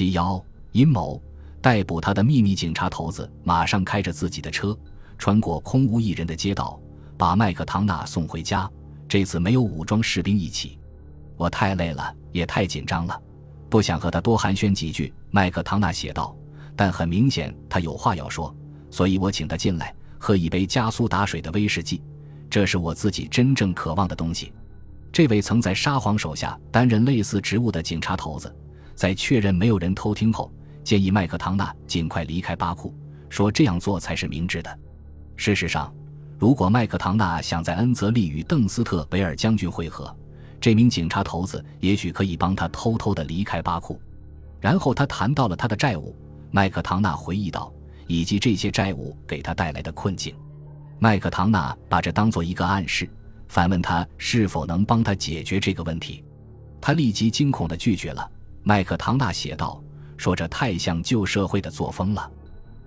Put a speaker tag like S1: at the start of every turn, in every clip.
S1: 七幺阴谋逮捕他的秘密警察头子马上开着自己的车，穿过空无一人的街道，把麦克唐纳送回家。这次没有武装士兵一起，我太累了，也太紧张了，不想和他多寒暄几句。麦克唐纳写道。但很明显，他有话要说，所以我请他进来喝一杯加苏打水的威士忌。这是我自己真正渴望的东西。这位曾在沙皇手下担任类似职务的警察头子，在确认没有人偷听后，建议麦克唐纳尽快离开巴库，说这样做才是明智的。事实上，如果麦克唐纳想在恩泽利与邓斯特维尔将军会合，这名警察头子也许可以帮他偷偷的离开巴库。然后他谈到了他的债务，麦克唐纳回忆道，以及这些债务给他带来的困境。麦克唐纳把这当做一个暗示。反问他是否能帮他解决这个问题，他立即惊恐的拒绝了。麦克唐纳写道：“说这太像旧社会的作风了。”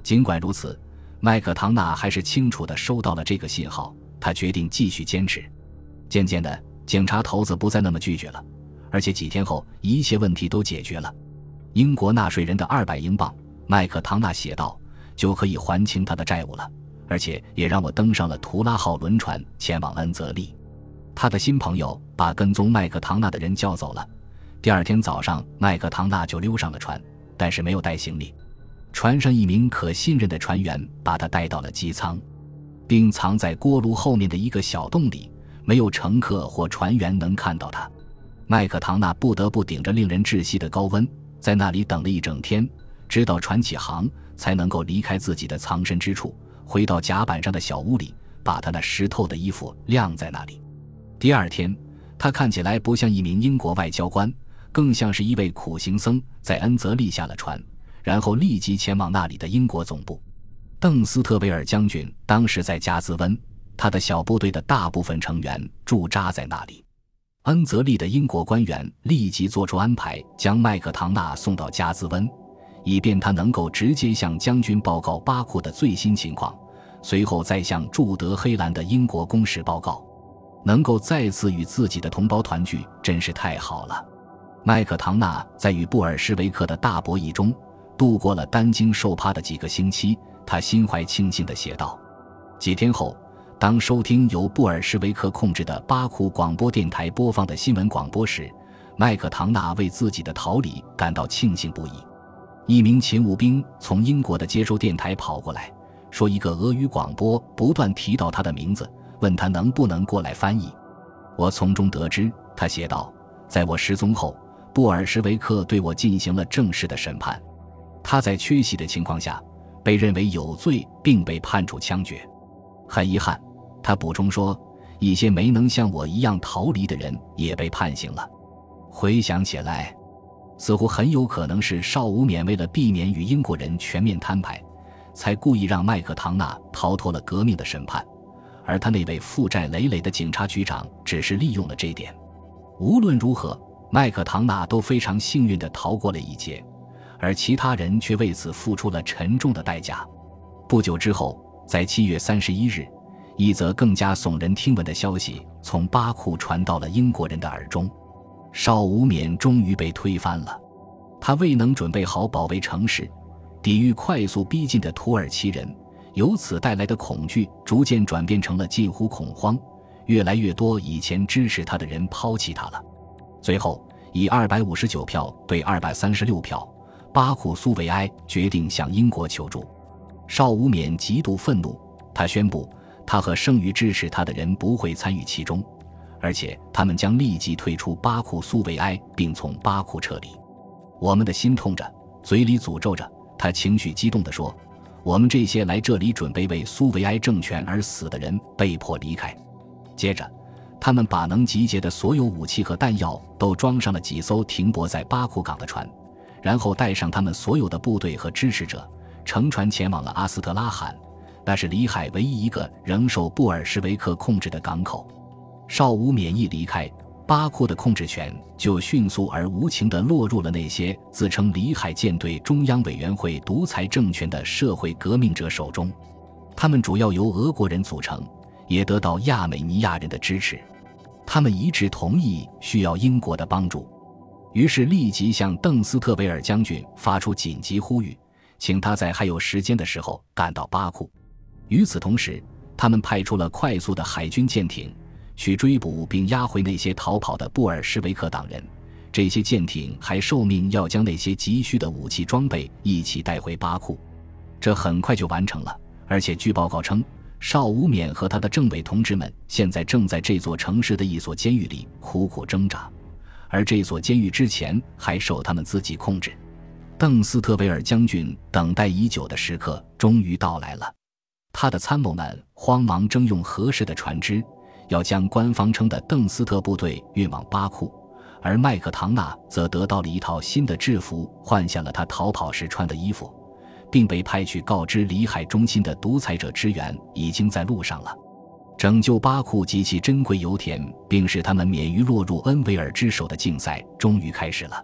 S1: 尽管如此，麦克唐纳还是清楚地收到了这个信号。他决定继续坚持。渐渐的，警察头子不再那么拒绝了，而且几天后，一切问题都解决了。英国纳税人的二百英镑，麦克唐纳写道，就可以还清他的债务了。而且也让我登上了图拉号轮船前往恩泽利。他的新朋友把跟踪麦克唐纳的人叫走了。第二天早上，麦克唐纳就溜上了船，但是没有带行李。船上一名可信任的船员把他带到了机舱，并藏在锅炉后面的一个小洞里，没有乘客或船员能看到他。麦克唐纳不得不顶着令人窒息的高温，在那里等了一整天，直到船起航，才能够离开自己的藏身之处。回到甲板上的小屋里，把他那湿透的衣服晾在那里。第二天，他看起来不像一名英国外交官，更像是一位苦行僧，在恩泽利下了船，然后立即前往那里的英国总部。邓斯特维尔将军当时在加兹温，他的小部队的大部分成员驻扎在那里。恩泽利的英国官员立即做出安排，将麦克唐纳送到加兹温。以便他能够直接向将军报告巴库的最新情况，随后再向驻德黑兰的英国公使报告。能够再次与自己的同胞团聚，真是太好了。麦克唐纳在与布尔什维克的大博弈中度过了担惊受怕的几个星期，他心怀庆幸地写道：“几天后，当收听由布尔什维克控制的巴库广播电台播放的新闻广播时，麦克唐纳为自己的逃离感到庆幸不已。”一名勤务兵从英国的接收电台跑过来，说一个俄语广播不断提到他的名字，问他能不能过来翻译。我从中得知，他写道：“在我失踪后，布尔什维克对我进行了正式的审判。他在缺席的情况下，被认为有罪，并被判处枪决。很遗憾，他补充说，一些没能像我一样逃离的人也被判刑了。回想起来。”似乎很有可能是邵武冕为了避免与英国人全面摊牌，才故意让麦克唐纳逃脱了革命的审判，而他那位负债累累的警察局长只是利用了这点。无论如何，麦克唐纳都非常幸运地逃过了一劫，而其他人却为此付出了沉重的代价。不久之后，在七月三十一日，一则更加耸人听闻的消息从巴库传到了英国人的耳中。邵武冕终于被推翻了，他未能准备好保卫城市，抵御快速逼近的土耳其人，由此带来的恐惧逐渐转变成了近乎恐慌。越来越多以前支持他的人抛弃他了。最后，以二百五十九票对二百三十六票，巴库苏维埃决定向英国求助。邵武冕极度愤怒，他宣布他和剩余支持他的人不会参与其中。而且他们将立即退出巴库苏维埃，并从巴库撤离。我们的心痛着，嘴里诅咒着。他情绪激动地说：“我们这些来这里准备为苏维埃政权而死的人被迫离开。”接着，他们把能集结的所有武器和弹药都装上了几艘停泊在巴库港的船，然后带上他们所有的部队和支持者，乘船前往了阿斯特拉罕，那是里海唯一一个仍受布尔什维克控制的港口。邵武免疫离开巴库的控制权，就迅速而无情地落入了那些自称里海舰队中央委员会独裁政权的社会革命者手中。他们主要由俄国人组成，也得到亚美尼亚人的支持。他们一致同意需要英国的帮助。于是立即向邓斯特维尔将军发出紧急呼吁，请他在还有时间的时候赶到巴库。与此同时，他们派出了快速的海军舰艇，去追捕并押回那些逃跑的布尔什维克党人。这些舰艇还受命要将那些急需的武器装备一起带回巴库。这很快就完成了，而且据报告称，邵武冕和他的政委同志们现在正在这座城市的一所监狱里苦苦挣扎，而这所监狱之前还受他们自己控制。邓斯特维尔将军等待已久的时刻终于到来了。他的参谋们慌忙征用合适的船只，要将官方称的邓斯特部队运往巴库，而麦克唐纳则得到了一套新的制服，换下了他逃跑时穿的衣服，并被派去告知里海中心的独裁者支援已经在路上了。拯救巴库及其珍贵油田，并使他们免于落入恩维尔之手的竞赛终于开始了。